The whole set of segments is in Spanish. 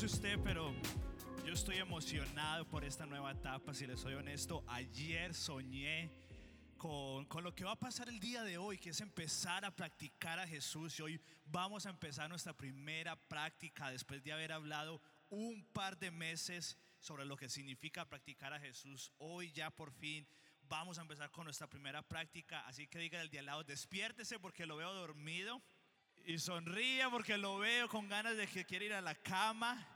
sé usted, pero yo estoy emocionado por esta nueva etapa. Si les soy honesto, ayer soñé con, con, lo que va a pasar el día de hoy, que es empezar a practicar a Jesús. Y hoy vamos a empezar nuestra primera práctica después de haber hablado un par de meses sobre lo que significa practicar a Jesús. Hoy ya por fin vamos a empezar con nuestra primera práctica. Así que diga el de al lado, despiértese porque lo veo dormido. Y sonría porque lo veo con ganas de que quiere ir a la cama.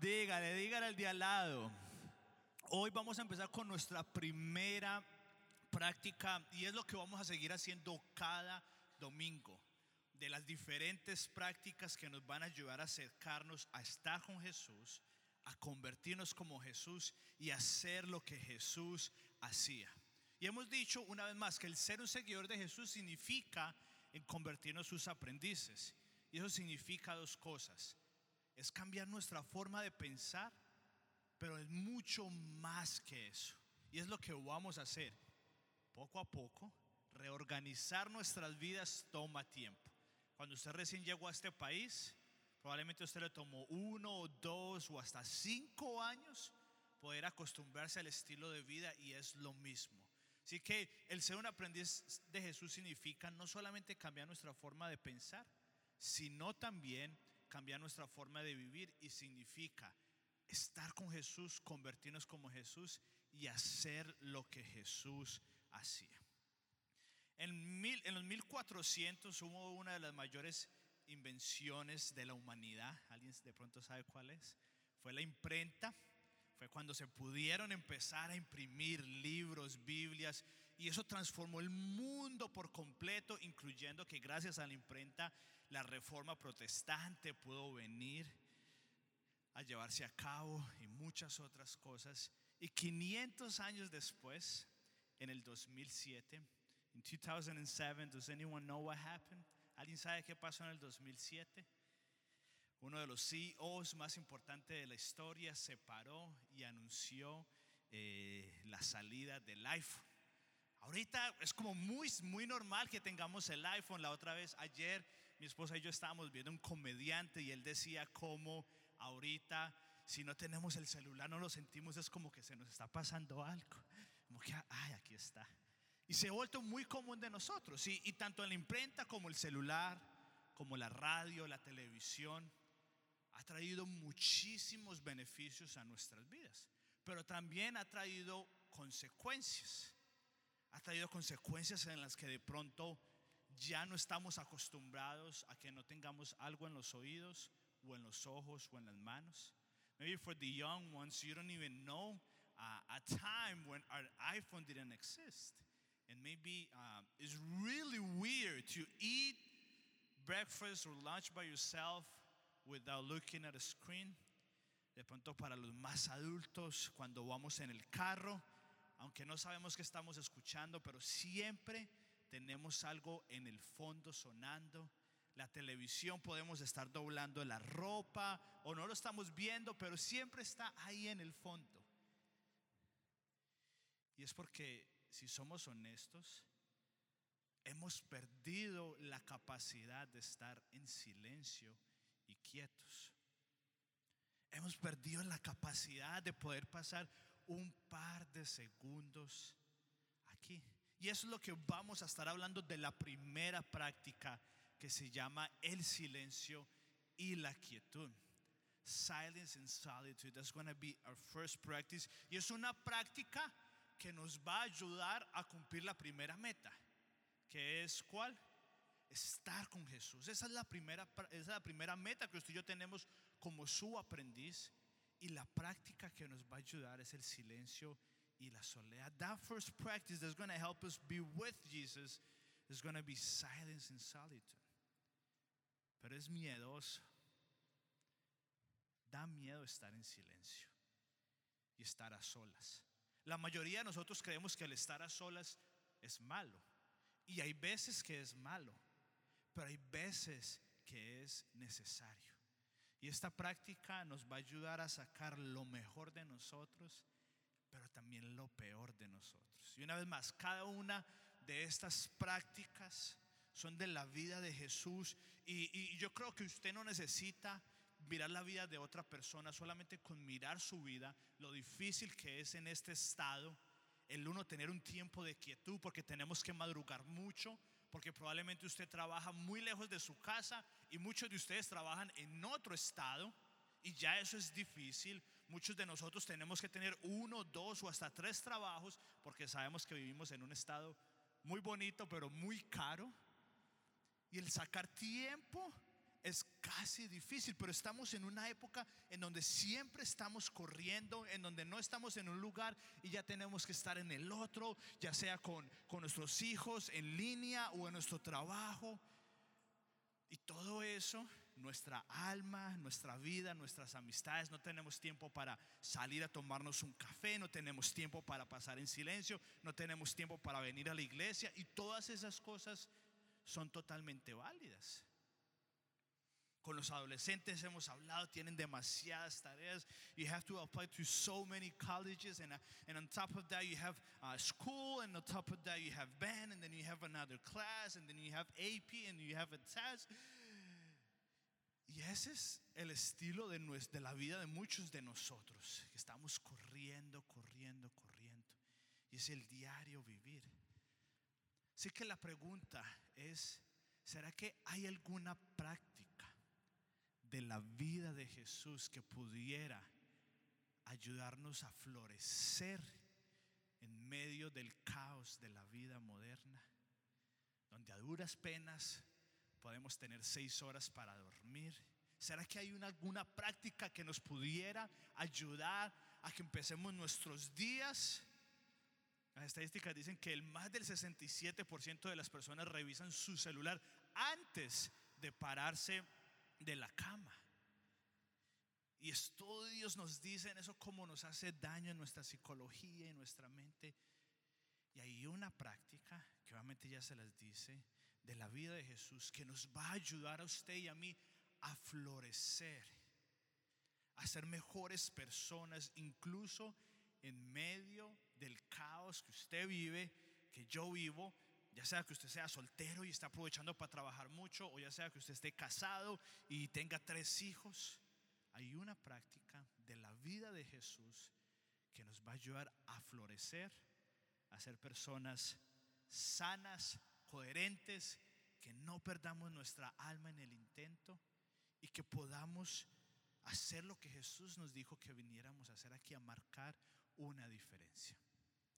Dígale, dígale al de al lado. Hoy vamos a empezar con nuestra primera práctica y es lo que vamos a seguir haciendo cada domingo. De las diferentes prácticas que nos van a ayudar a acercarnos a estar con Jesús, a convertirnos como Jesús y hacer lo que Jesús hacía. Y hemos dicho una vez más que el ser un seguidor de Jesús significa en convertirnos sus aprendices. Y eso significa dos cosas. Es cambiar nuestra forma de pensar, pero es mucho más que eso. Y es lo que vamos a hacer. Poco a poco, reorganizar nuestras vidas toma tiempo. Cuando usted recién llegó a este país, probablemente usted le tomó uno o dos o hasta cinco años poder acostumbrarse al estilo de vida y es lo mismo. Así que el ser un aprendiz de Jesús significa no solamente cambiar nuestra forma de pensar, sino también cambiar nuestra forma de vivir y significa estar con Jesús, convertirnos como Jesús y hacer lo que Jesús hacía. En, mil, en los 1400 hubo una de las mayores invenciones de la humanidad. ¿Alguien de pronto sabe cuál es? Fue la imprenta cuando se pudieron empezar a imprimir libros, Biblias, y eso transformó el mundo por completo, incluyendo que gracias a la imprenta la reforma protestante pudo venir a llevarse a cabo y muchas otras cosas. Y 500 años después, en el 2007, en 2007, does anyone know what happened? ¿Alguien sabe qué pasó en el 2007? Uno de los CEOs más importantes de la historia, se paró y anunció eh, la salida del iPhone. Ahorita es como muy, muy normal que tengamos el iPhone. La otra vez, ayer, mi esposa y yo estábamos viendo un comediante y él decía como ahorita, si no tenemos el celular, no lo sentimos, es como que se nos está pasando algo. Como que, ay, aquí está. Y se ha vuelto muy común de nosotros. Y, y tanto en la imprenta como el celular, como la radio, la televisión, ha traído muchísimos beneficios a nuestras vidas, pero también ha traído consecuencias. Ha traído consecuencias en las que de pronto ya no estamos acostumbrados a que no tengamos algo en los oídos o en los ojos o en las manos. Maybe for the young ones, you don't even know a time when our iPhone didn't exist. And maybe uh, it's really weird to eat breakfast or lunch by yourself without looking at a screen. De pronto para los más adultos, cuando vamos en el carro, aunque no sabemos qué estamos escuchando, pero siempre tenemos algo en el fondo sonando. La televisión podemos estar doblando la ropa o no lo estamos viendo, pero siempre está ahí en el fondo. Y es porque, si somos honestos, hemos perdido la capacidad de estar en silencio y quietos. Hemos perdido la capacidad de poder pasar un par de segundos aquí. Y eso es lo que vamos a estar hablando de la primera práctica que se llama el silencio y la quietud. Silence and solitude. That's going to be our first practice. Y es una práctica que nos va a ayudar a cumplir la primera meta. ¿Que es cuál? Estar con Jesús. Esa es la primera, esa es la primera meta que usted y yo tenemos como su aprendiz. Y la práctica que nos va a ayudar es el silencio y la soledad. That first practice that's going to help us be with Jesus is going to be silence and solitude. Pero es miedoso. Da miedo estar en silencio y estar a solas. La mayoría de nosotros creemos que el estar a solas es malo. Y hay veces que es malo pero hay veces que es necesario. Y esta práctica nos va a ayudar a sacar lo mejor de nosotros, pero también lo peor de nosotros. Y una vez más, cada una de estas prácticas son de la vida de Jesús. Y, yo creo que usted no necesita mirar la vida de otra persona, solamente con mirar su vida, lo difícil que es en este estado el uno tener un tiempo de quietud porque tenemos que madrugar mucho, porque probablemente usted trabaja muy lejos de su casa y muchos de ustedes trabajan en otro estado y ya eso es difícil. Muchos de nosotros tenemos que tener uno, dos o hasta tres trabajos porque sabemos que vivimos en un estado muy bonito pero muy caro. Y el sacar tiempo es casi difícil, pero estamos en una época en donde siempre estamos corriendo, en donde no estamos en un lugar y ya tenemos que estar en el otro, ya sea con, con nuestros hijos en línea o en nuestro trabajo. Y todo eso, nuestra alma, nuestra vida, nuestras amistades, no tenemos tiempo para salir a tomarnos un café, no tenemos tiempo para pasar en silencio, no tenemos tiempo para venir a la iglesia y todas esas cosas son totalmente válidas. Con los adolescentes hemos hablado, tienen demasiadas tareas. You have to apply to so many colleges, and, uh, and on top of that, you have uh, school, and on top of that, you have band, and then you have another class, and then you have AP, and you have a test. Y ese es el estilo de, de la vida de muchos de nosotros, estamos corriendo, corriendo, corriendo. Y es el diario vivir. Así que la pregunta es, ¿será que hay alguna práctica? De la vida de Jesús que pudiera ayudarnos a florecer en medio del caos de la vida moderna, donde a duras penas podemos tener seis horas para dormir. ¿Será que hay una, alguna práctica que nos pudiera ayudar a que empecemos nuestros días? Las estadísticas dicen que el más del 67% de las personas revisan su celular antes de pararse de la cama. Y estudios nos dicen eso cómo nos hace daño en nuestra psicología y nuestra mente. Y hay una práctica que obviamente ya se las dice de la vida de Jesús que nos va a ayudar a usted y a mí a florecer, a ser mejores personas, incluso en medio del caos que usted vive, que yo vivo, ya sea que usted sea soltero y está aprovechando para trabajar mucho, o ya sea que usted esté casado y tenga tres hijos, hay una práctica de la vida de Jesús que nos va a ayudar a florecer, a ser personas sanas, coherentes, que no perdamos nuestra alma en el intento y que podamos hacer lo que Jesús nos dijo que viniéramos a hacer aquí, a marcar una diferencia.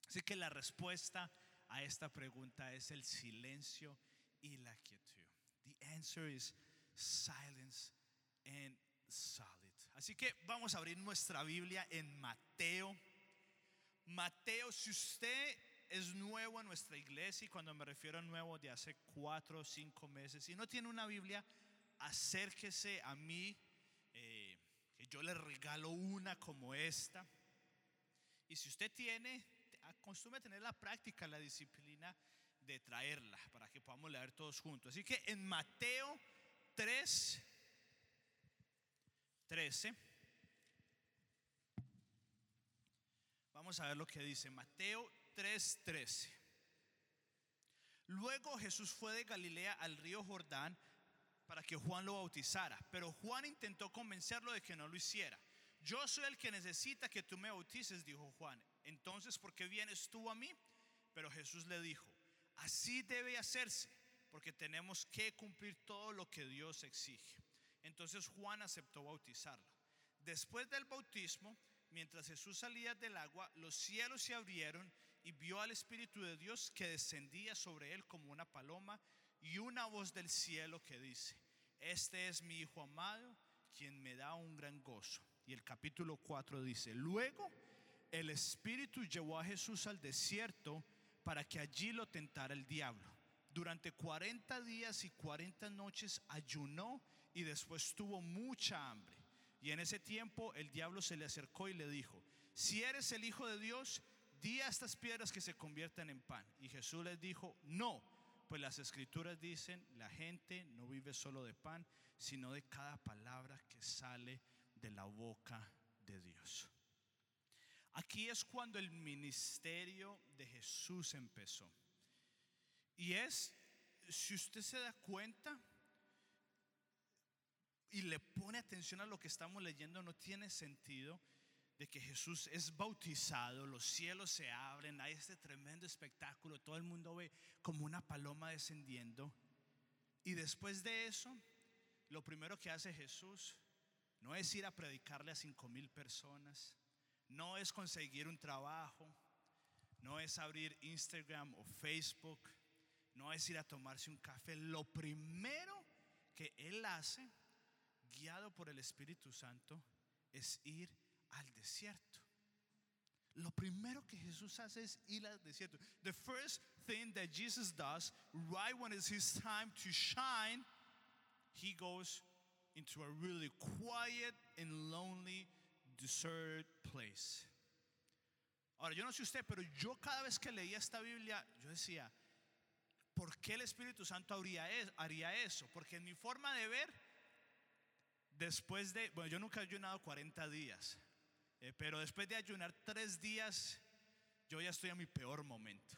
Así que la respuesta a esta pregunta es el silencio y la quietud. The answer is silence and solid. Así que vamos a abrir nuestra Biblia en Mateo. Mateo, si usted es nuevo en nuestra iglesia, y cuando me refiero a nuevo de hace cuatro o cinco meses, y no tiene una Biblia, acérquese a mí, eh, que yo le regalo una como esta. Y si usted tiene, acostume a tener la práctica, la disciplina de traerla para que podamos leer todos juntos. Así que en Mateo 3, 13, vamos a ver lo que dice Mateo 3, 13. Luego Jesús fue de Galilea al río Jordán para que Juan lo bautizara, pero Juan intentó convencerlo de que no lo hiciera. Yo soy el que necesita que tú me bautices, dijo Juan entonces, ¿por qué vienes tú a mí? Pero Jesús le dijo, así debe hacerse, porque tenemos que cumplir todo lo que Dios exige. Entonces Juan aceptó bautizarlo. Después del bautismo, mientras Jesús salía del agua, los cielos se abrieron y vio al Espíritu de Dios que descendía sobre él como una paloma y una voz del cielo que dice, este es mi Hijo amado, quien me da un gran gozo. Y el capítulo 4 dice, luego el Espíritu llevó a Jesús al desierto para que allí lo tentara el diablo. Durante 40 días y 40 noches ayunó y después tuvo mucha hambre. Y en ese tiempo el diablo se le acercó y le dijo, si eres el Hijo de Dios, di a estas piedras que se conviertan en pan. Y Jesús les dijo, no, pues las escrituras dicen, la gente no vive solo de pan, sino de cada palabra que sale de la boca de Dios. Aquí es cuando el ministerio de Jesús empezó. Y es, si usted se da cuenta, y le pone atención a lo que estamos leyendo, no tiene sentido de que Jesús es bautizado, los cielos se abren, hay este tremendo espectáculo, todo el mundo ve como una paloma descendiendo. Y después de eso, lo primero que hace Jesús no es ir a predicarle a cinco mil personas, no es conseguir un trabajo, no es abrir Instagram o Facebook, no es ir a tomarse un café. Lo primero que Él hace, guiado por el Espíritu Santo, es ir al desierto. Lo primero que Jesús hace es ir al desierto. The first thing that Jesus does right when it's his time to shine, he goes into a really quiet and lonely desert place. Ahora, yo no sé usted, pero yo cada vez que leía esta Biblia, yo decía, ¿por qué el Espíritu Santo haría eso? Porque en mi forma de ver, después de, bueno, yo nunca he ayunado 40 días, eh, pero después de ayunar tres días, yo ya estoy a mi peor momento.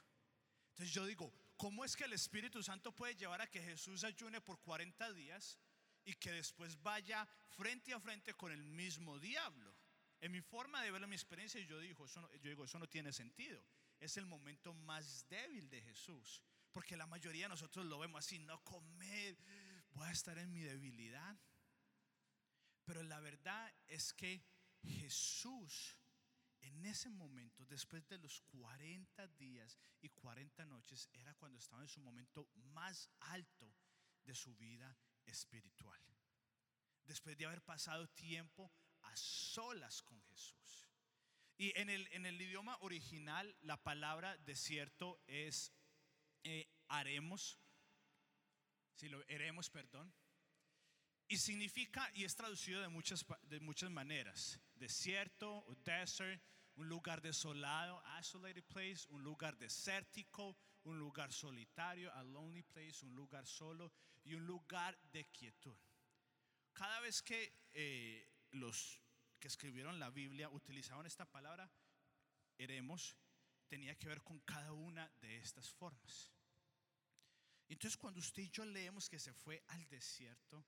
Entonces yo digo, ¿cómo es que el Espíritu Santo puede llevar a que Jesús ayune por 40 días y que después vaya frente a frente con el mismo diablo? En mi forma de verlo, en mi experiencia, yo digo, eso no, yo digo, eso no tiene sentido. Es el momento más débil de Jesús. Porque la mayoría de nosotros lo vemos así, no comer, voy a estar en mi debilidad. Pero la verdad es que Jesús en ese momento, después de los 40 días y 40 noches, era cuando estaba en su momento más alto de su vida espiritual. Después de haber pasado tiempo a solas con Jesús. Y en el, en el idioma original la palabra desierto es eh, haremos, si lo haremos, perdón. Y significa, y es traducido de muchas, de muchas maneras, desierto o desert, un lugar desolado, isolated place, un lugar desértico, un lugar solitario, a lonely place, un lugar solo y un lugar de quietud. Cada vez que eh, los que escribieron la Biblia utilizaban esta palabra, eremos, tenía que ver con cada una de estas formas. Entonces cuando usted y yo leemos que se fue al desierto,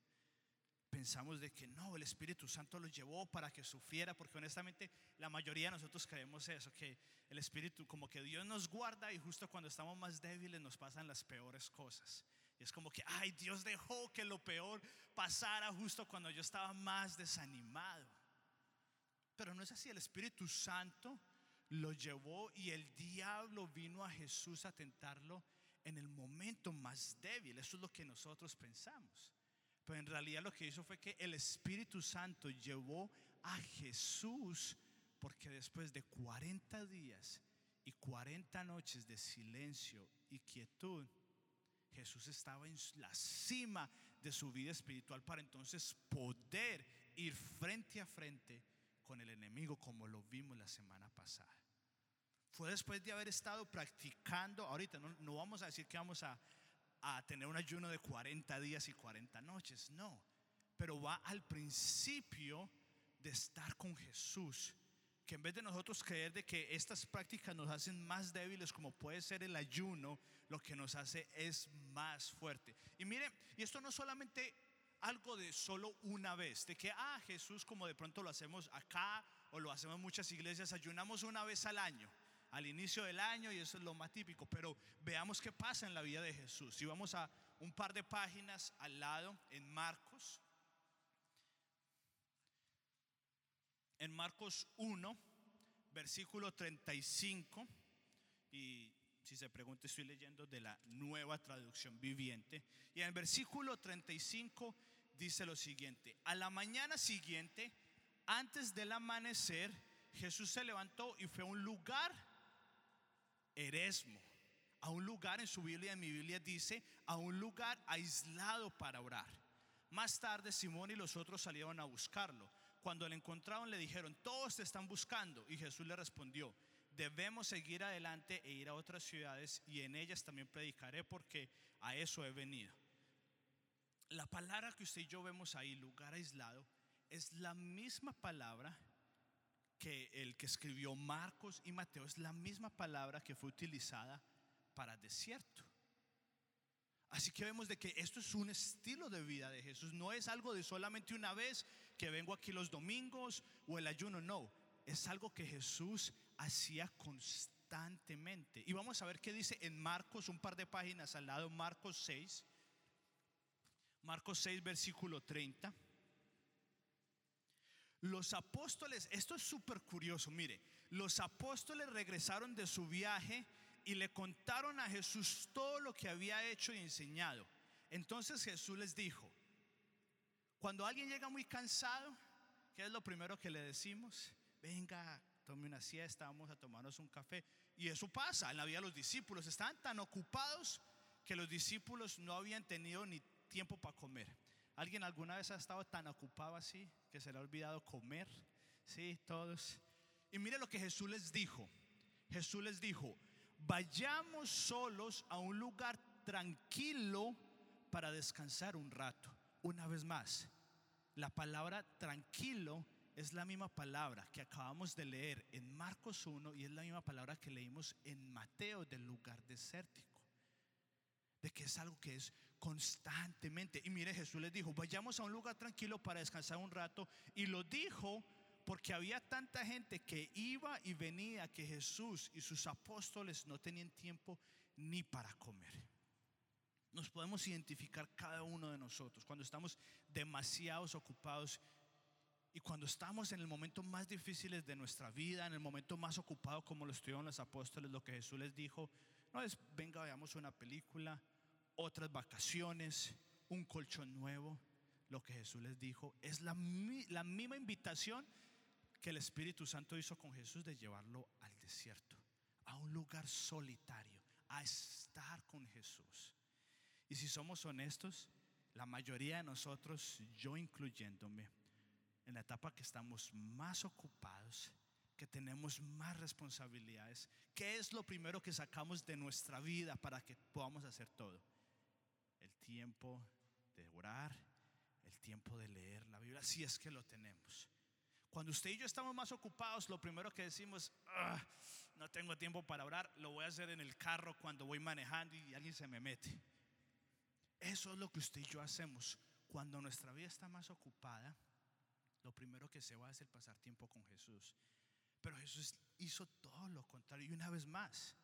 pensamos de que no, el Espíritu Santo lo llevó para que sufriera, porque honestamente la mayoría de nosotros creemos eso, que el Espíritu, como que Dios nos guarda y justo cuando estamos más débiles nos pasan las peores cosas. Y es como que, ay, Dios dejó que lo peor pasara justo cuando yo estaba más desanimado. Pero no es así, el Espíritu Santo lo llevó y el diablo vino a Jesús a tentarlo en el momento más débil. Eso es lo que nosotros pensamos. Pero en realidad lo que hizo fue que el Espíritu Santo llevó a Jesús porque después de 40 días y 40 noches de silencio y quietud, Jesús estaba en la cima de su vida espiritual para entonces poder ir frente a frente con el enemigo como lo vimos la semana pasada. Fue después de haber estado practicando, ahorita no, vamos a decir que vamos a, a tener un ayuno de 40 días y 40 noches, no, pero va al principio de estar con Jesús que en vez de nosotros creer de que estas prácticas nos hacen más débiles, como puede ser el ayuno, lo que nos hace es más fuerte. Y miren, y esto no solamente algo de solo una vez, de que, ah, Jesús, como de pronto lo hacemos acá o lo hacemos muchas iglesias, ayunamos una vez al año, al inicio del año, y eso es lo más típico, pero veamos qué pasa en la vida de Jesús. Si vamos a un par de páginas al lado, en Marcos, en Marcos 1, versículo 35, y si se pregunta, estoy leyendo de la nueva traducción viviente, y en el versículo 35 dice lo siguiente, a la mañana siguiente, antes del amanecer, Jesús se levantó y fue a un lugar, Eresmo, a un lugar en su Biblia, en mi Biblia dice, a un lugar aislado para orar. Más tarde Simón y los otros salieron a buscarlo cuando le encontraron le dijeron, todos te están buscando. Y Jesús le respondió, debemos seguir adelante e ir a otras ciudades y en ellas también predicaré porque a eso he venido. La palabra que usted y yo vemos ahí, lugar aislado, es la misma palabra que el que escribió Marcos y Mateo, es la misma palabra que fue utilizada para desierto. Así que vemos de que esto es un estilo de vida de Jesús. No es algo de solamente una vez que vengo aquí los domingos o el ayuno. No, es algo que Jesús hacía constantemente. Y vamos a ver qué dice en Marcos, un par de páginas al lado, Marcos 6. Marcos 6, versículo 30. Los apóstoles, esto es súper curioso, mire, los apóstoles regresaron de su viaje y le contaron a Jesús todo lo que había hecho y enseñado. Entonces Jesús les dijo, cuando alguien llega muy cansado, ¿qué es lo primero que le decimos? Venga, tome una siesta, vamos a tomarnos un café. Y eso pasa en la vida de los discípulos. Estaban tan ocupados que los discípulos no habían tenido ni tiempo para comer. ¿Alguien alguna vez ha estado tan ocupado así que se le ha olvidado comer? Sí, todos. Y mire lo que Jesús les dijo. Jesús les dijo, vayamos solos a un lugar tranquilo para descansar un rato. Una vez más, la palabra tranquilo es la misma palabra que acabamos de leer en Marcos 1 y es la misma palabra que leímos en Mateo del lugar desértico de que es algo que es constantemente. Y mire, Jesús les dijo, vayamos a un lugar tranquilo para descansar un rato. Y lo dijo porque había tanta gente que iba y venía que Jesús y sus apóstoles no tenían tiempo ni para comer. Nos podemos identificar cada uno de nosotros cuando estamos demasiados ocupados y cuando estamos en el momento más difíciles de nuestra vida, en el momento más ocupado como lo estuvieron los apóstoles, lo que Jesús les dijo, no es, venga, veamos una película, otras vacaciones, un colchón nuevo. Lo que Jesús les dijo es la, la misma invitación que el Espíritu Santo hizo con Jesús de llevarlo al desierto, a un lugar solitario, a estar con Jesús. Y si somos honestos, la mayoría de nosotros, yo incluyéndome, en la etapa que estamos más ocupados, que tenemos más responsabilidades. ¿Qué es lo primero que sacamos de nuestra vida para que podamos hacer todo? Tiempo de orar, el tiempo de leer la Biblia, si es que lo tenemos. Cuando usted y yo estamos más ocupados, lo primero que decimos, ah, no tengo tiempo para orar, lo voy a hacer en el carro cuando voy manejando y alguien se me mete. Eso es lo que usted y yo hacemos. Cuando nuestra vida está más ocupada, lo primero que se va a hacer pasar tiempo con Jesús. Pero Jesús hizo todo lo contrario. Y una vez más,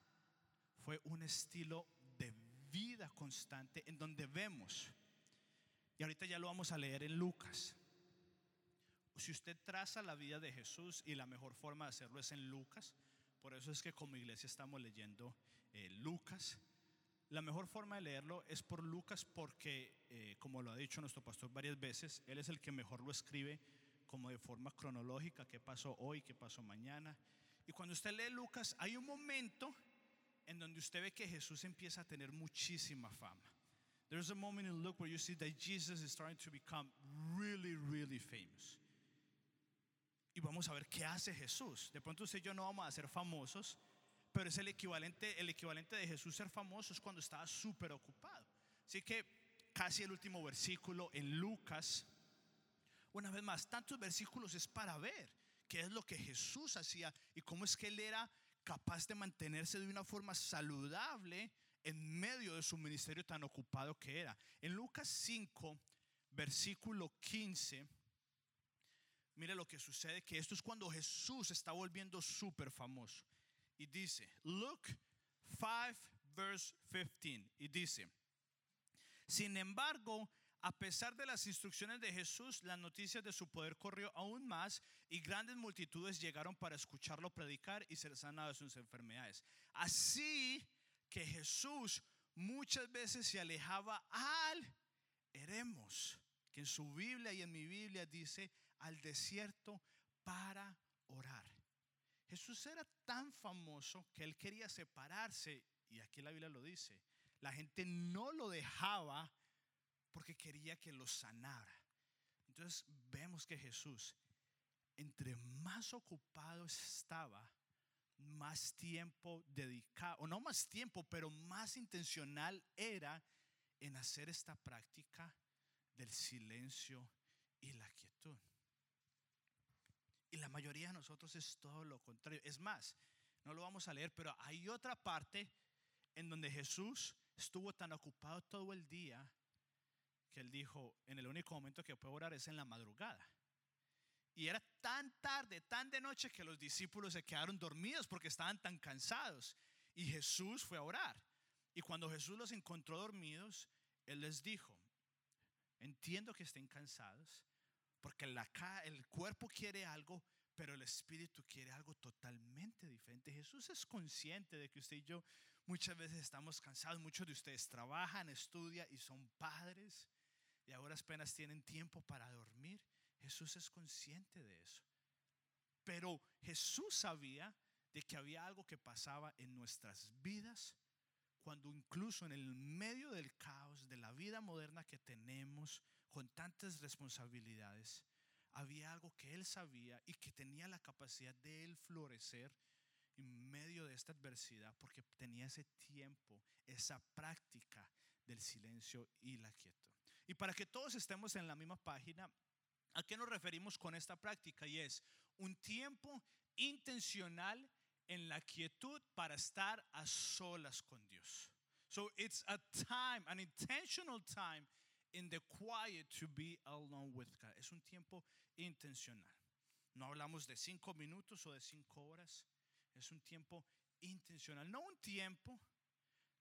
fue un estilo vida constante en donde vemos, y ahorita ya lo vamos a leer en Lucas. Si usted traza la vida de Jesús y la mejor forma de hacerlo es en Lucas, por eso es que como iglesia estamos leyendo eh, Lucas. La mejor forma de leerlo es por Lucas porque, eh, como lo ha dicho nuestro pastor varias veces, él es el que mejor lo escribe como de forma cronológica, qué pasó hoy, qué pasó mañana. Y cuando usted lee Lucas, hay un momento en donde usted ve que Jesús empieza a tener muchísima fama. There's a moment in Luke where you see that Jesus is starting to become really, really famous. Y vamos a ver qué hace Jesús. De pronto usted y yo no vamos a ser famosos, pero es el equivalente, el equivalente de Jesús ser famoso es cuando estaba súper ocupado. Así que casi el último versículo en Lucas una vez más, tantos versículos es para ver qué es lo que Jesús hacía y cómo es que él era capaz de mantenerse de una forma saludable en medio de su ministerio tan ocupado que era. En Lucas 5, versículo 15, mire lo que sucede, que esto es cuando Jesús está volviendo súper famoso. Y dice, Luke 5, verse 15, y dice, sin embargo, a pesar de las instrucciones de Jesús, las noticias de su poder corrió aún más y grandes multitudes llegaron para escucharlo predicar y ser sanados de sus enfermedades. Así que Jesús muchas veces se alejaba al Eremos, que en su Biblia y en mi Biblia dice al desierto para orar. Jesús era tan famoso que él quería separarse, y aquí la Biblia lo dice, la gente no lo dejaba porque quería que lo sanara. Entonces vemos que Jesús, entre más ocupado estaba, más tiempo dedicado, o no más tiempo, pero más intencional era en hacer esta práctica del silencio y la quietud. Y la mayoría de nosotros es todo lo contrario. Es más, no lo vamos a leer, pero hay otra parte en donde Jesús estuvo tan ocupado todo el día que él dijo, en el único momento que puedo orar es en la madrugada. Y era tan tarde, tan de noche que los discípulos se quedaron dormidos porque estaban tan cansados. Y Jesús fue a orar. Y cuando Jesús los encontró dormidos, Él les dijo, entiendo que estén cansados, porque la, el cuerpo quiere algo, pero el espíritu quiere algo totalmente diferente. Jesús es consciente de que usted y yo muchas veces estamos cansados, muchos de ustedes trabajan, estudian y son padres y ahora apenas tienen tiempo para dormir. Jesús es consciente de eso. Pero Jesús sabía de que había algo que pasaba en nuestras vidas cuando incluso en el medio del caos de la vida moderna que tenemos con tantas responsabilidades, había algo que él sabía y que tenía la capacidad de él florecer en medio de esta adversidad porque tenía ese tiempo, esa práctica del silencio y la quietud. Y para que todos estemos en la misma página, ¿a qué nos referimos con esta práctica? Y es un tiempo intencional en la quietud para estar a solas con Dios. So it's a time, an intentional time in the quiet to be alone with God. Es un tiempo intencional. No hablamos de cinco minutos o de cinco horas. Es un tiempo intencional. No un tiempo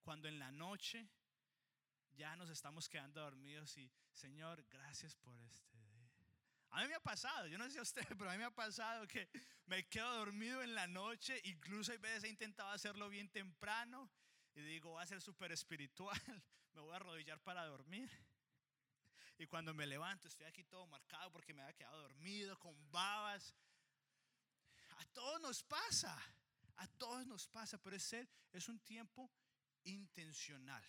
cuando en la noche ya nos estamos quedando dormidos y Señor, gracias por este día. A mí me ha pasado, yo no sé a usted, pero a mí me ha pasado que me quedo dormido en la noche, incluso hay veces he intentado hacerlo bien temprano y digo, voy a ser súper espiritual, me voy a arrodillar para dormir. Y cuando me levanto estoy aquí todo marcado porque me había quedado dormido, con babas. A todos nos pasa, a todos nos pasa, pero es, es un tiempo intencional.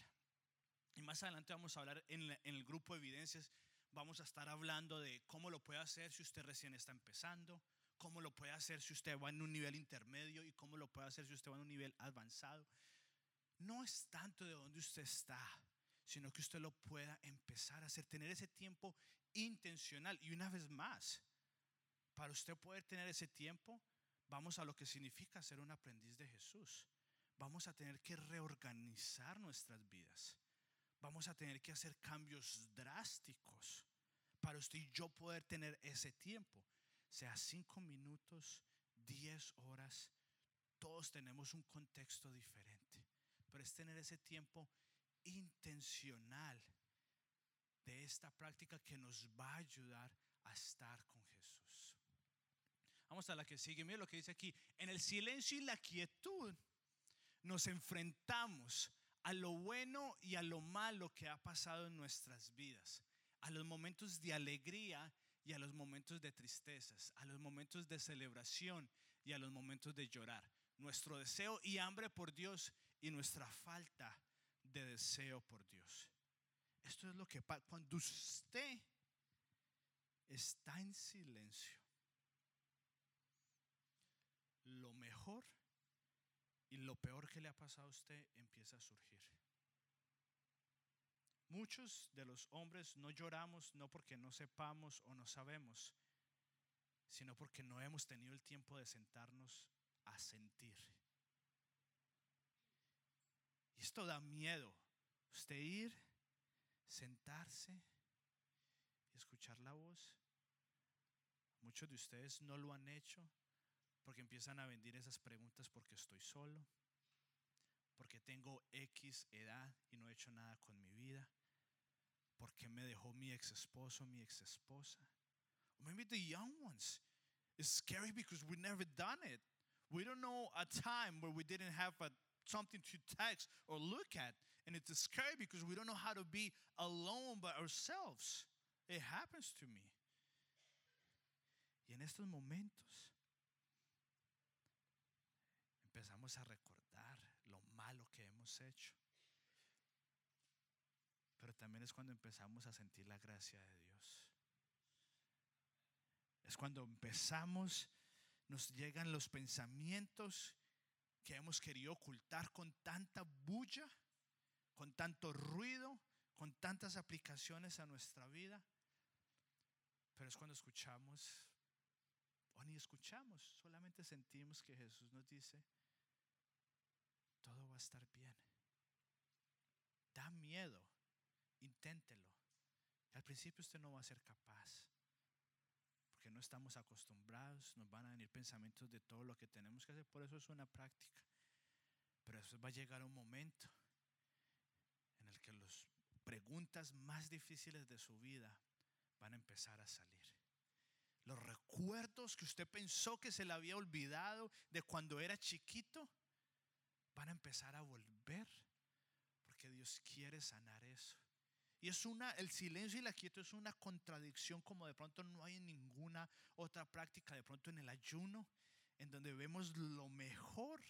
Y más adelante vamos a hablar en, en el grupo de evidencias, vamos a estar hablando de cómo lo puede hacer si usted recién está empezando, cómo lo puede hacer si usted va en un nivel intermedio y cómo lo puede hacer si usted va en un nivel avanzado. No es tanto de dónde usted está, sino que usted lo pueda empezar a hacer, tener ese tiempo intencional. Y una vez más, para usted poder tener ese tiempo, vamos a lo que significa ser un aprendiz de Jesús. Vamos a tener que reorganizar nuestras vidas vamos a tener que hacer cambios drásticos para usted y yo poder tener ese tiempo. Sea cinco minutos, diez horas, todos tenemos un contexto diferente. Pero es tener ese tiempo intencional de esta práctica que nos va a ayudar a estar con Jesús. Vamos a la que sigue. Mira lo que dice aquí. En el silencio y la quietud nos enfrentamos a lo bueno y a lo malo que ha pasado en nuestras vidas, a los momentos de alegría y a los momentos de tristezas, a los momentos de celebración y a los momentos de llorar. Nuestro deseo y hambre por Dios y nuestra falta de deseo por Dios. Esto es lo que pasa cuando usted está en silencio. Lo mejor y lo peor que le ha pasado a usted empieza a surgir. Muchos de los hombres no lloramos no porque no sepamos o no sabemos, sino porque no hemos tenido el tiempo de sentarnos a sentir. Y esto da miedo. Usted ir, sentarse y escuchar la voz. Muchos de ustedes no lo han hecho porque empiezan a venir esas preguntas porque estoy solo, porque tengo X edad y no he hecho nada con mi vida, porque me dejó mi ex esposo, mi ex esposa. Maybe the young ones. It's scary because we never done it. We don't know a time where we didn't have a, something to text or look at. And it's scary because we don't know how to be alone by ourselves. It happens to me. Y en estos momentos empezamos a recordar lo malo que hemos hecho. Pero también es cuando empezamos a sentir la gracia de Dios. Es cuando empezamos, nos llegan los pensamientos que hemos querido ocultar con tanta bulla, con tanto ruido, con tantas aplicaciones a nuestra vida. Pero es cuando escuchamos, o ni escuchamos, solamente sentimos que Jesús nos dice, todo va a estar bien. da miedo, inténtelo. Al principio usted no va a ser capaz, porque no estamos acostumbrados, nos van a venir pensamientos de todo lo que tenemos que hacer, por eso es una práctica. Pero después va a llegar un momento en el que las preguntas más difíciles de su vida van a empezar a salir. Los recuerdos que usted pensó que se le había olvidado de cuando era chiquito van a empezar a volver porque Dios quiere sanar eso. Y es una, el silencio y la quietud es una contradicción como de pronto no hay ninguna otra práctica, de pronto en el ayuno, en donde vemos lo mejor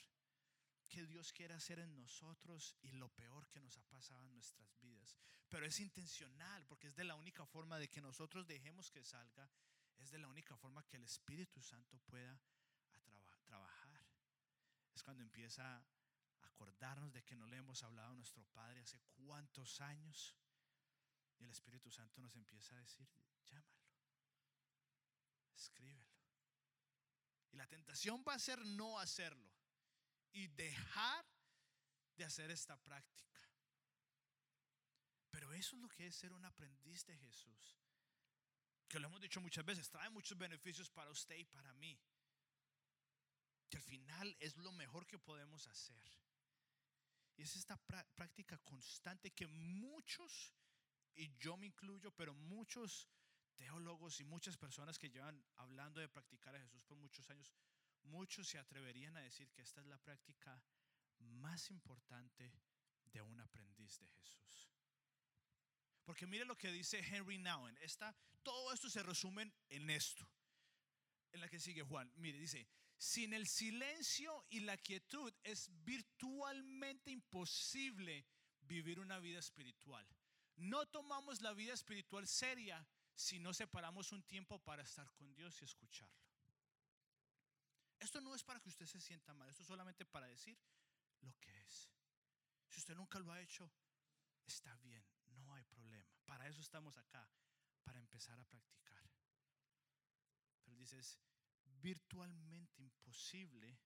que Dios quiere hacer en nosotros y lo peor que nos ha pasado en nuestras vidas. Pero es intencional porque es de la única forma de que nosotros dejemos que salga, es de la única forma que el Espíritu Santo pueda trabajar. Es cuando empieza a acordarnos de que no le hemos hablado a nuestro Padre hace cuántos años. Y el Espíritu Santo nos empieza a decir, llámalo, escríbelo. Y la tentación va a ser no hacerlo y dejar de hacer esta práctica. Pero eso es lo que es ser un aprendiz de Jesús. Que lo hemos dicho muchas veces, trae muchos beneficios para usted y para mí. Que al final es lo mejor que podemos hacer. Y es esta práctica constante que muchos, y yo me incluyo, pero muchos teólogos y muchas personas que llevan hablando de practicar a Jesús por muchos años, muchos se atreverían a decir que esta es la práctica más importante de un aprendiz de Jesús. Porque mire lo que dice Henry Nouwen. Todo esto se resume en esto. En la que sigue Juan. Mire, dice, sin el silencio y la quietud es virtualmente imposible vivir una vida espiritual. No tomamos la vida espiritual seria si no separamos un tiempo para estar con Dios y escucharlo. Esto no es para que usted se sienta mal, esto es solamente para decir lo que es. Si usted nunca lo ha hecho, está bien, no hay problema. Para eso estamos acá, para empezar a practicar. Dice, es virtualmente imposible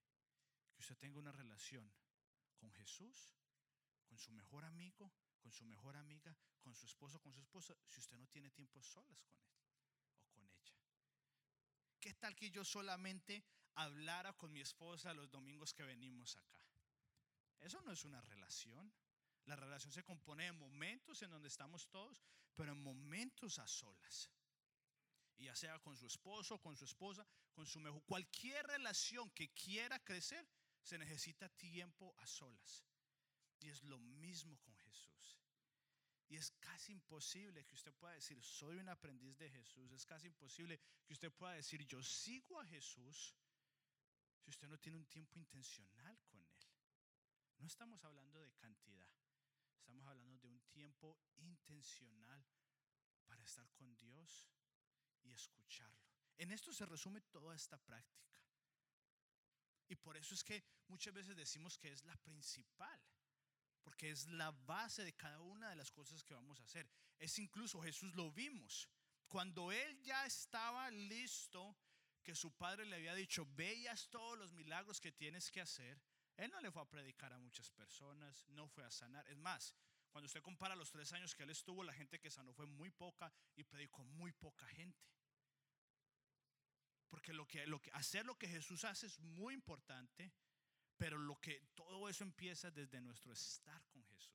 que usted tenga una relación con Jesús, con su mejor amigo, con su mejor amiga, con su esposo, con su esposa, si usted no tiene tiempo solas con él o con ella. ¿Qué tal que yo solamente hablara con mi esposa los domingos que venimos acá? Eso no es una relación. La relación se compone de momentos en donde estamos todos, pero en momentos a solas. Ya sea con su esposo, con su esposa, con su mejor, cualquier relación que quiera crecer, se necesita tiempo a solas. Y es lo mismo con Jesús. Y es casi imposible que usted pueda decir, soy un aprendiz de Jesús. Es casi imposible que usted pueda decir, yo sigo a Jesús, si usted no tiene un tiempo intencional con Él. No estamos hablando de cantidad, estamos hablando de un tiempo intencional para estar con Dios y escucharlo. En esto se resume toda esta práctica. Y por eso es que muchas veces decimos que es la principal porque es la base de cada una de las cosas que vamos a hacer. Es incluso Jesús lo vimos. Cuando él ya estaba listo, que su padre le había dicho, veas todos los milagros que tienes que hacer, él no le fue a predicar a muchas personas, no fue a sanar. Es más, cuando usted compara los tres años que él estuvo, la gente que sanó fue muy poca y predicó muy poca gente. Porque, lo que, hacer lo que Jesús hace es muy importante, pero lo que todo eso empieza desde nuestro estar con Jesús.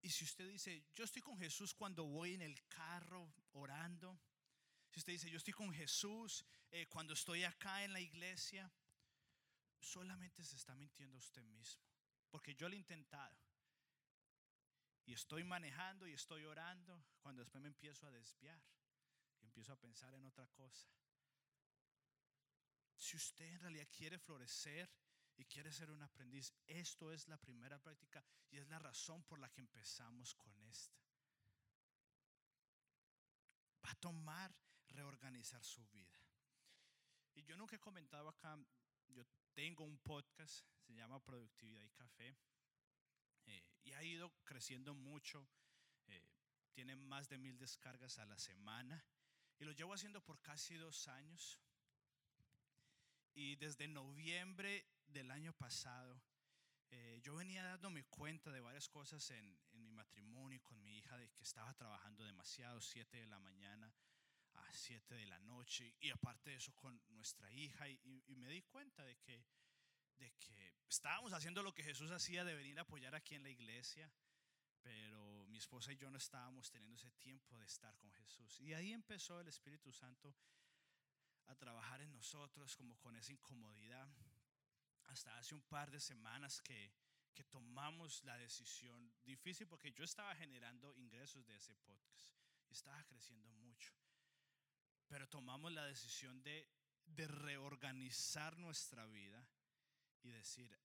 Y si usted dice, yo estoy con Jesús cuando voy en el carro orando, si usted dice, yo estoy con Jesús eh, cuando estoy acá en la iglesia, solamente se está mintiendo usted mismo. Porque yo lo he intentado. Y estoy manejando y estoy orando cuando después me empiezo a desviar empiezo a pensar en otra cosa si usted en realidad quiere florecer y quiere ser un aprendiz, esto es la primera práctica y es la razón por la que empezamos con esta. Va a tomar reorganizar su vida. Y yo nunca he comentado acá, yo tengo un podcast, se llama Productividad y Café, eh, y ha ido creciendo mucho, eh, tiene más de mil descargas a la semana, y lo llevo haciendo por casi dos años. Y desde noviembre del año pasado eh, yo venía dándome cuenta de varias cosas en, mi matrimonio con mi hija, de que estaba trabajando demasiado, 7 de la mañana a 7 de la noche, y aparte de eso con nuestra hija, y, y me di cuenta de que, de que estábamos haciendo lo que Jesús hacía de venir a apoyar aquí en la iglesia, pero mi esposa y yo no estábamos teniendo ese tiempo de estar con Jesús. Y ahí empezó el Espíritu Santo a trabajar en nosotros como con esa incomodidad. Hasta hace un par de semanas que, que tomamos la decisión difícil porque yo estaba generando ingresos de ese podcast y estaba creciendo mucho. Pero tomamos la decisión de, de reorganizar nuestra vida y decir,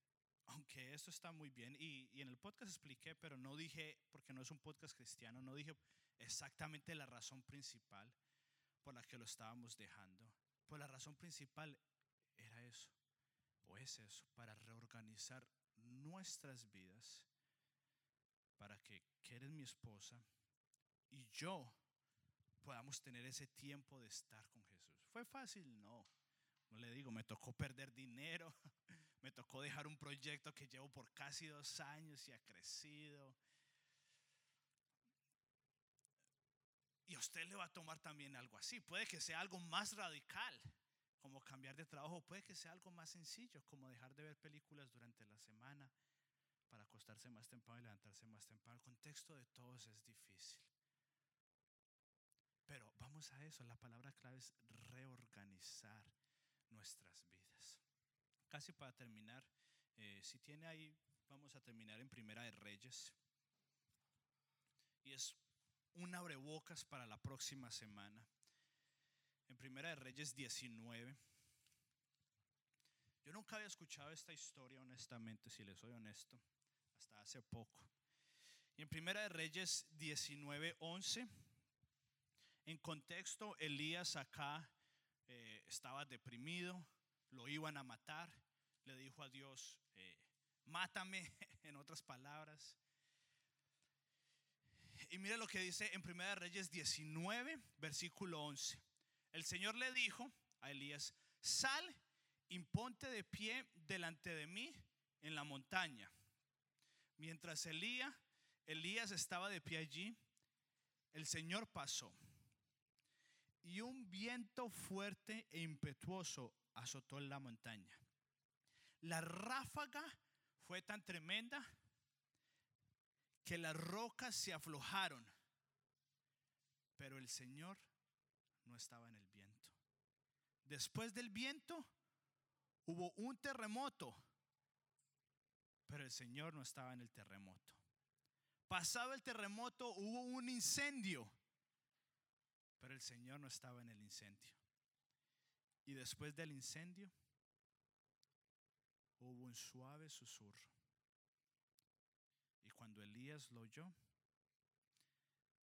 aunque esto está muy bien, y, y, en el podcast expliqué, pero no dije, porque no es un podcast cristiano, no dije exactamente la razón principal por la que lo estábamos dejando. Pues la razón principal era eso, o es eso, para reorganizar nuestras vidas, para que, que eres mi esposa, y yo podamos tener ese tiempo de estar con Jesús. ¿Fue fácil? No. No le digo, me tocó perder dinero, me tocó dejar un proyecto que llevo por casi dos años y ha crecido. Y a usted le va a tomar también algo así. Puede que sea algo más radical, como cambiar de trabajo. Puede que sea algo más sencillo, como dejar de ver películas durante la semana para acostarse más temprano y levantarse más temprano. El contexto de todos es difícil. Pero vamos a eso. La palabra clave es reorganizar nuestras vidas. Casi para terminar, eh, si tiene ahí, vamos a terminar en Primera de Reyes. Y es un abrebocas para la próxima semana. En Primera de Reyes 19. Yo nunca había escuchado esta historia, honestamente, si les soy honesto, hasta hace poco. Y en Primera de Reyes 19, 11, en contexto, Elías acá eh, estaba deprimido, lo iban a matar, le dijo a Dios, eh, mátame, en otras palabras. Y mire lo que dice en 1 Reyes 19, versículo 11. El Señor le dijo a Elías, sal, imponte de pie delante de mí en la montaña. Mientras Elías, Elías estaba de pie allí, el Señor pasó. Y un viento fuerte e impetuoso azotó la montaña. La ráfaga fue tan tremenda que las rocas se aflojaron, pero el Señor no estaba en el viento. Después del viento hubo un terremoto, pero el Señor no estaba en el terremoto. Pasado el terremoto hubo un incendio, pero el Señor no estaba en el incendio. Y después del incendio hubo un suave susurro. Y cuando Elías lo oyó,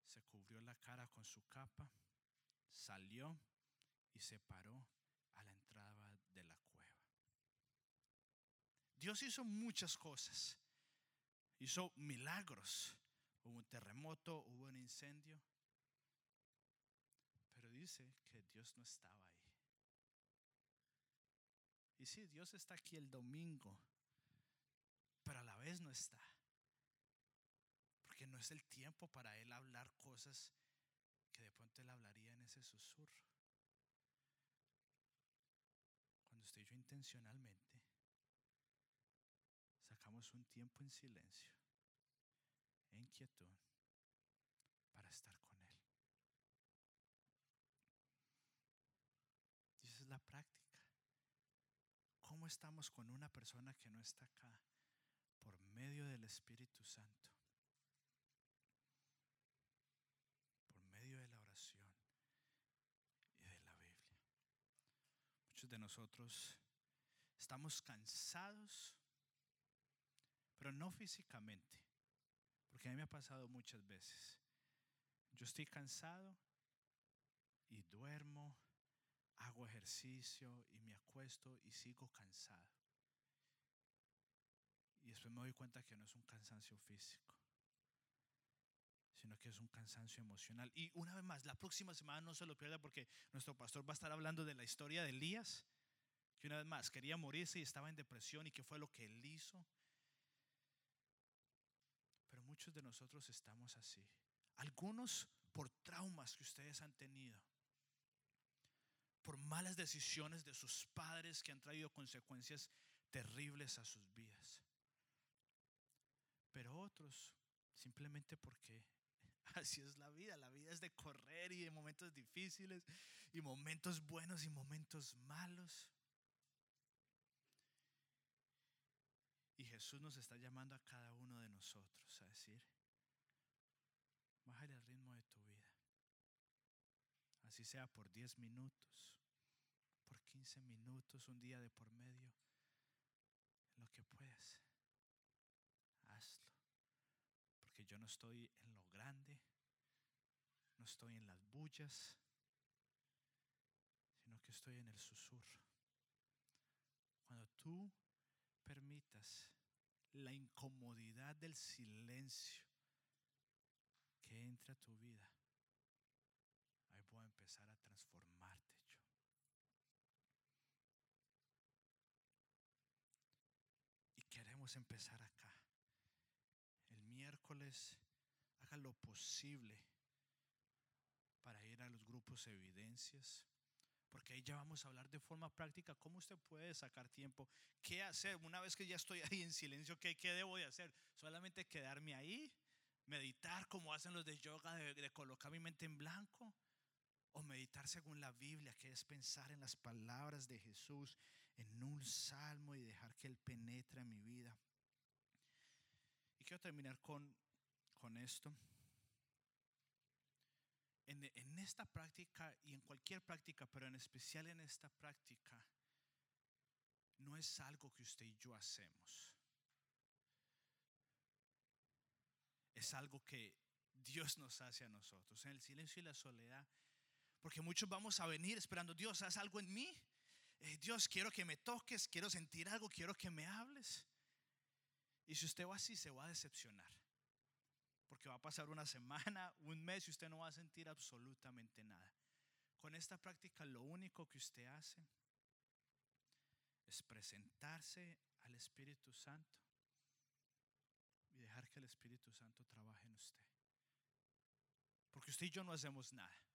se cubrió la cara con su capa, salió y se paró a la entrada de la cueva. Dios hizo muchas cosas. Hizo milagros. Hubo un terremoto, hubo un incendio. Pero dice que Dios no estaba ahí. Y sí, Dios está aquí el domingo, pero a la vez no está. Porque no es el tiempo para Él hablar cosas que de pronto Él hablaría en ese susurro. Cuando estoy yo intencionalmente, sacamos un tiempo en silencio, en quietud, para estar con Él. Y esa es la práctica. ¿Cómo estamos con una persona que no está acá por medio del Espíritu Santo? Por medio de la oración y de la Biblia. Muchos de nosotros estamos cansados, pero no físicamente, porque a mí me ha pasado muchas veces. Yo estoy cansado y duermo hago ejercicio y me acuesto y sigo cansado. Y después me doy cuenta que no es un cansancio físico, sino que es un cansancio emocional. Y una vez más, la próxima semana no se lo pierda porque nuestro pastor va a estar hablando de la historia de Elías, que una vez más quería morirse y estaba en depresión y qué fue lo que él hizo. muchos de nosotros estamos así. Algunos por traumas que ustedes han tenido, por malas decisiones de sus padres que han traído consecuencias terribles a sus vidas. Pero otros simplemente porque así es la vida. La vida es de correr y de momentos difíciles y momentos buenos y momentos malos. Y Jesús nos está llamando a cada uno de nosotros a decir, bájale el ritmo de tu vida. Así sea por 10 minutos, por 15 minutos, un día de por medio, lo que puedas. Hazlo. Porque yo no estoy en lo grande, no estoy en las bullas, sino que estoy en el susurro. Cuando tú permitas la incomodidad del silencio que entra a tu vida, empezar a transformarte yo. Y queremos empezar acá. El miércoles haga lo posible para ir a los grupos evidencias porque ahí ya vamos a hablar de forma práctica cómo usted puede sacar tiempo, qué hacer. Una vez que ya estoy ahí en silencio, ¿qué, qué debo de hacer? Solamente quedarme ahí, meditar como hacen los de yoga, de, de colocar mi mente en blanco, o meditar según la Biblia, que es pensar en las palabras de Jesús, en un salmo y dejar que Él penetre en mi vida. Y quiero terminar con, con esto en, esta práctica y en cualquier práctica, pero en especial en esta práctica, no es algo que usted y yo hacemos. Es algo que Dios nos hace a nosotros, en el silencio y la soledad. Porque muchos vamos a venir esperando, Dios, haz algo en mí. Eh, Dios, quiero que me toques, quiero sentir algo, quiero que me hables. Y si usted va así, se va a decepcionar porque va a pasar una semana, un mes y usted no va a sentir absolutamente nada. Con esta práctica lo único que usted hace es presentarse al Espíritu Santo y dejar que el Espíritu Santo trabaje en usted. Porque usted y yo no hacemos nada.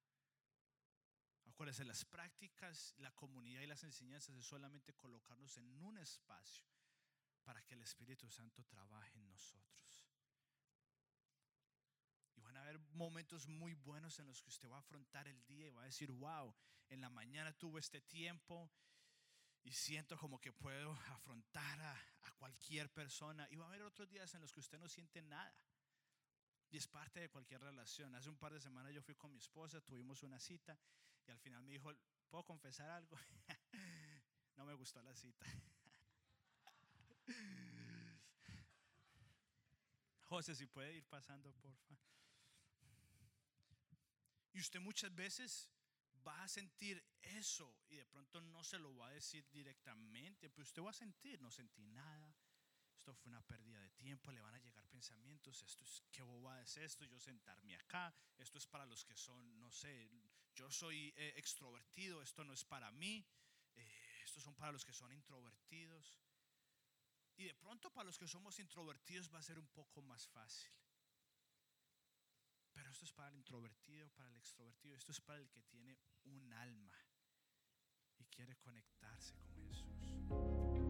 Acuérdense, las prácticas, la comunidad y las enseñanzas es solamente colocarnos en un espacio para que el Espíritu Santo trabaje en nosotros van a haber momentos muy buenos en los que usted va a afrontar el día y va a decir, wow, en la mañana tuve este tiempo y siento como que puedo afrontar a, a, cualquier persona. Y va a haber otros días en los que usted no siente nada. Y es parte de cualquier relación. Hace un par de semanas yo fui con mi esposa, tuvimos una cita y al final me dijo, ¿puedo confesar algo? no me gustó la cita. José, si puede ir pasando, porfa. Y usted muchas veces va a sentir eso y de pronto no se lo va a decir directamente, pero usted va a sentir, no sentí nada, esto fue una pérdida de tiempo, le van a llegar pensamientos, esto es, qué bobada es esto, yo sentarme acá, esto es para los que son, no sé, yo soy eh, extrovertido, esto no es para mí, eh, estos son para los que son introvertidos. Y de pronto para los que somos introvertidos va a ser un poco más fácil. Pero esto es para el introvertido, para el extrovertido, esto es para el que tiene un alma y quiere conectarse con Jesús.